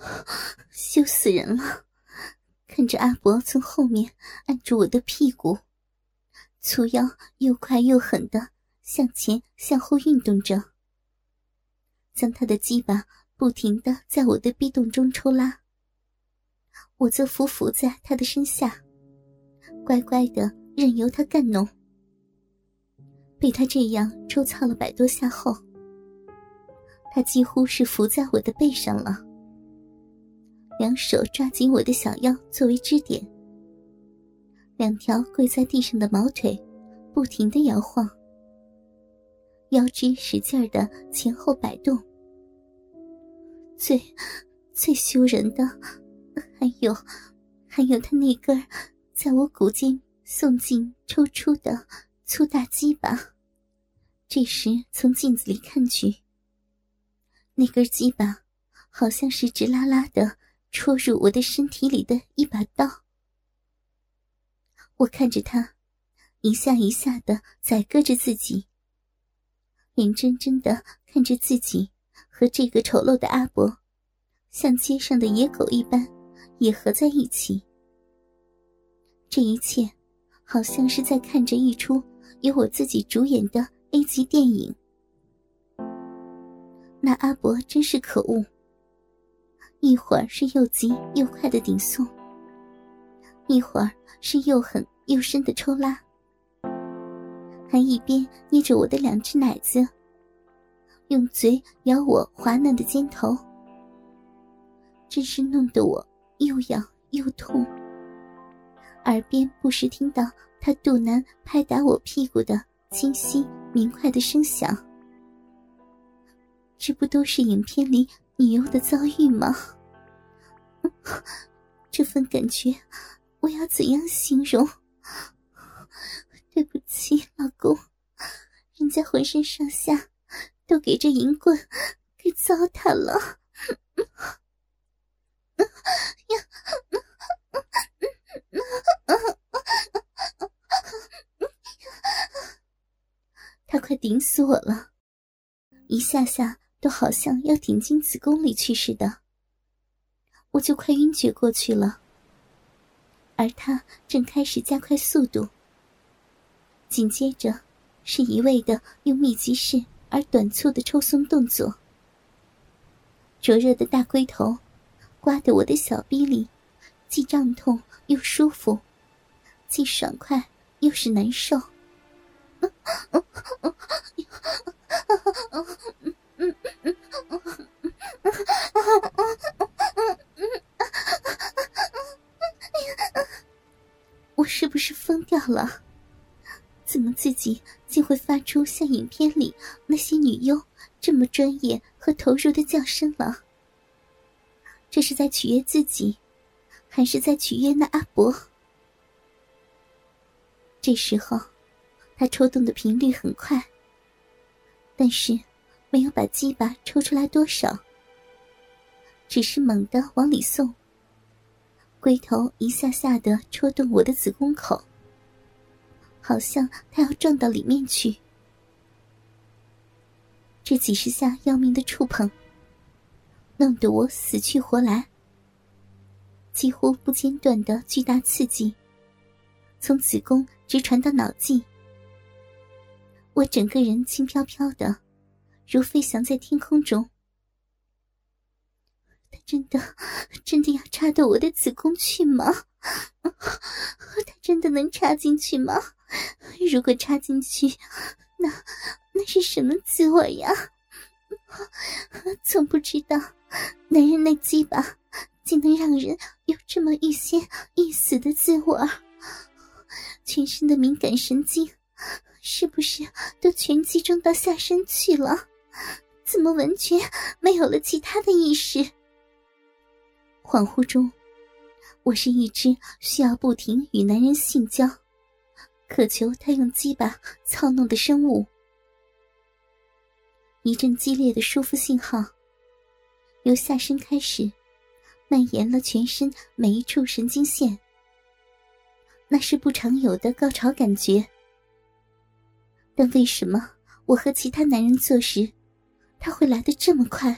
羞死人了！看着阿伯从后面按住我的屁股，粗腰又快又狠的向前向后运动着，将他的鸡巴不停的在我的逼洞中抽拉。我则伏伏在他的身下，乖乖的任由他干弄。被他这样抽操了百多下后，他几乎是伏在我的背上了。两手抓紧我的小腰作为支点，两条跪在地上的毛腿不停的摇晃，腰肢使劲的前后摆动。最最羞人的，还有还有他那根在我骨间送进抽出的粗大鸡巴。这时从镜子里看去，那根鸡巴好像是直拉拉的。戳入我的身体里的一把刀，我看着他，一下一下的宰割着自己，眼睁睁的看着自己和这个丑陋的阿伯，像街上的野狗一般，也合在一起。这一切，好像是在看着一出由我自己主演的 A 级电影。那阿伯真是可恶。一会儿是又急又快的顶送，一会儿是又狠又深的抽拉，还一边捏着我的两只奶子，用嘴咬我滑嫩的肩头，真是弄得我又痒又痛。耳边不时听到他肚腩拍打我屁股的清晰明快的声响，这不都是影片里？女优的遭遇吗？这份感觉，我要怎样形容？对不起，老公，人家浑身上下都给这银棍给糟蹋了。他快顶死我了，一下下。都好像要顶进子宫里去似的，我就快晕厥过去了。而他正开始加快速度，紧接着是一味的用密集式而短促的抽松动作。灼热的大龟头刮得我的小臂里既胀痛又舒服，既爽快又是难受。我是不是疯掉了？怎么自己竟会发出像影片里那些女优这么专业和投入的叫声了？这是在取悦自己，还是在取悦那阿伯？这时候，他抽动的频率很快，但是没有把鸡巴抽出来多少。只是猛地往里送，龟头一下下的戳动我的子宫口，好像他要撞到里面去。这几十下要命的触碰，弄得我死去活来。几乎不间断的巨大刺激，从子宫直传到脑际，我整个人轻飘飘的，如飞翔在天空中。他真的，真的要插到我的子宫去吗？他真的能插进去吗？如果插进去，那那是什么滋味呀？从不知道，男人那鸡巴竟能让人有这么欲仙欲死的滋味全身的敏感神经，是不是都全集中到下身去了？怎么完全没有了其他的意识？恍惚中，我是一只需要不停与男人性交、渴求他用鸡巴操弄的生物。一阵激烈的舒服信号，由下身开始，蔓延了全身每一处神经线。那是不常有的高潮感觉。但为什么我和其他男人做时，他会来的这么快？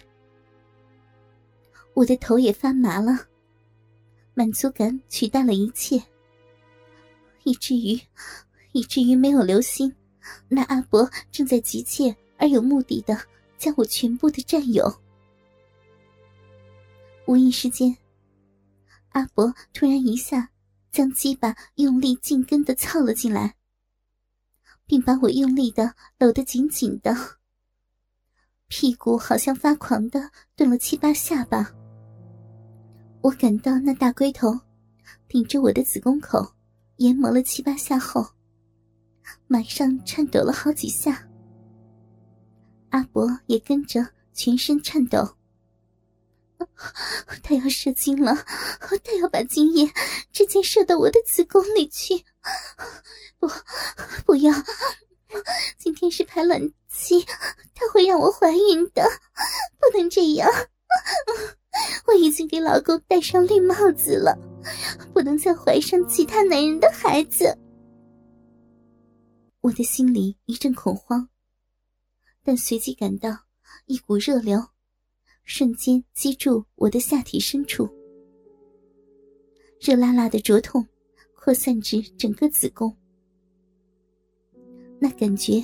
我的头也发麻了，满足感取代了一切，以至于，以至于没有留心，那阿伯正在急切而有目的的将我全部的占有。无意之间，阿伯突然一下将鸡巴用力进根的操了进来，并把我用力的搂得紧紧的，屁股好像发狂的顿了七八下吧。我感到那大龟头顶着我的子宫口研磨了七八下后，马上颤抖了好几下。阿伯也跟着全身颤抖。他要射精了，他要把精液直接射到我的子宫里去。不，不要！今天是排卵期，他会让我怀孕的，不能这样。我已经给老公戴上绿帽子了，不能再怀上其他男人的孩子。我的心里一阵恐慌，但随即感到一股热流。瞬间击住我的下体深处，热辣辣的灼痛扩散至整个子宫。那感觉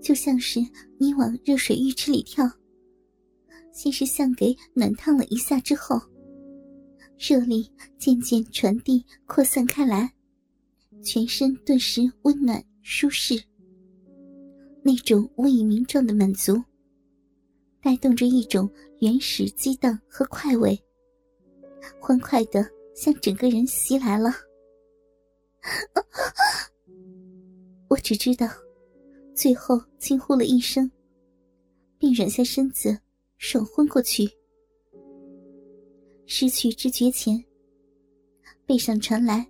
就像是你往热水浴池里跳，先是像给暖烫了一下之后，热力渐渐传递扩散开来，全身顿时温暖舒适。那种无以名状的满足。带动着一种原始激荡和快慰，欢快的向整个人袭来了。我只知道，最后惊呼了一声，并软下身子，爽昏过去。失去知觉前，背上传来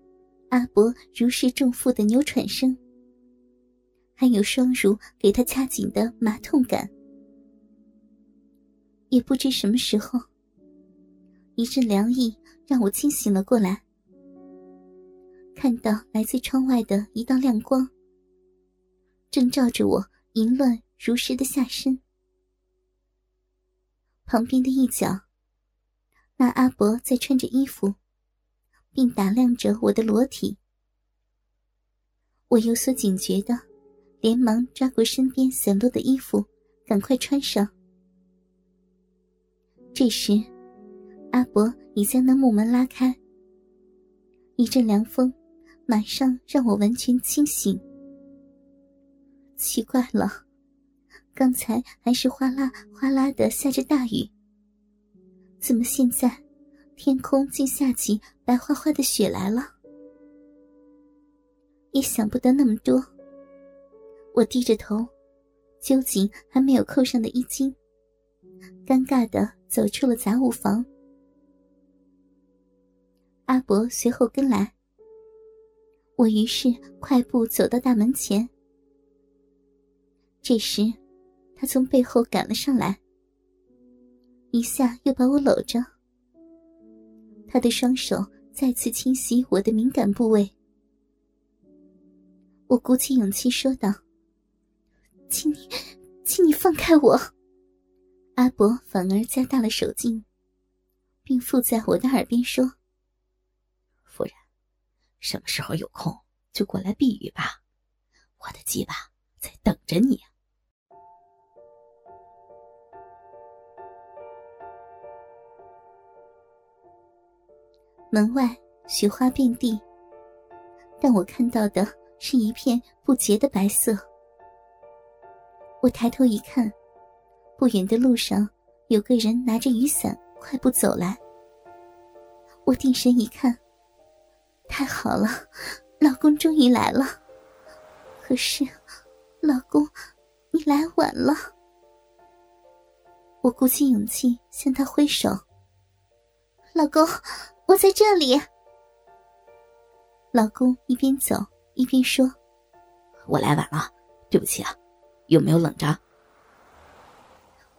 阿伯如释重负的扭喘声，还有双乳给他掐紧的麻痛感。也不知什么时候，一阵凉意让我清醒了过来。看到来自窗外的一道亮光，正照着我淫乱如诗的下身。旁边的一角，那阿伯在穿着衣服，并打量着我的裸体。我有所警觉的，连忙抓过身边散落的衣服，赶快穿上。这时，阿伯已将那木门拉开。一阵凉风，马上让我完全清醒。奇怪了，刚才还是哗啦哗啦的下着大雨，怎么现在天空竟下起白花花的雪来了？也想不得那么多。我低着头，揪紧还没有扣上的衣襟，尴尬的。走出了杂物房，阿伯随后跟来。我于是快步走到大门前。这时，他从背后赶了上来，一下又把我搂着。他的双手再次侵袭我的敏感部位。我鼓起勇气说道：“请你，请你放开我。”阿伯反而加大了手劲，并附在我的耳边说：“夫人，什么时候有空就过来避雨吧，我的鸡巴在等着你。”门外雪花遍地，但我看到的是一片不洁的白色。我抬头一看。不远的路上，有个人拿着雨伞快步走来。我定神一看，太好了，老公终于来了。可是，老公，你来晚了。我鼓起勇气向他挥手：“老公，我在这里。”老公一边走一边说：“我来晚了，对不起啊，有没有冷着？”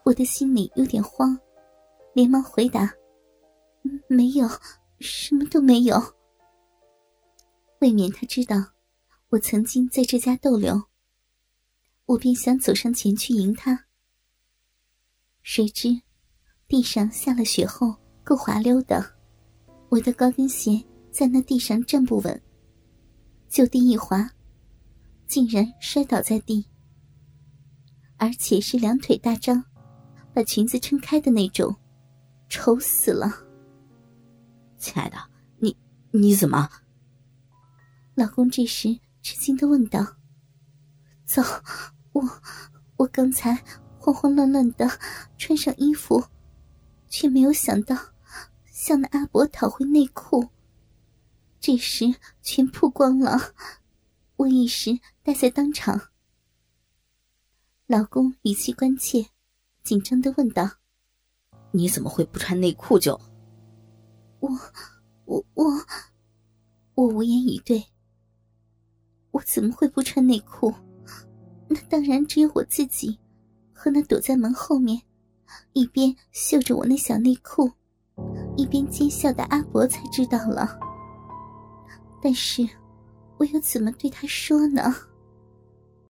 我的心里有点慌，连忙回答：“没有，什么都没有。”未免他知道我曾经在这家逗留，我便想走上前去迎他。谁知地上下了雪后，够滑溜的，我的高跟鞋在那地上站不稳，就地一滑，竟然摔倒在地，而且是两腿大张，把裙子撑开的那种，丑死了。亲爱的，你你怎么？老公这时吃惊的问道：“走，我我刚才慌慌乱乱的穿上衣服，却没有想到向那阿伯讨回内裤，这时全曝光了，我一时呆在当场。”老公语气关切，紧张的问道：“你怎么会不穿内裤就？”我我我我无言以对。我怎么会不穿内裤？那当然只有我自己和那躲在门后面，一边嗅着我那小内裤，一边奸笑的阿伯才知道了。但是，我又怎么对他说呢？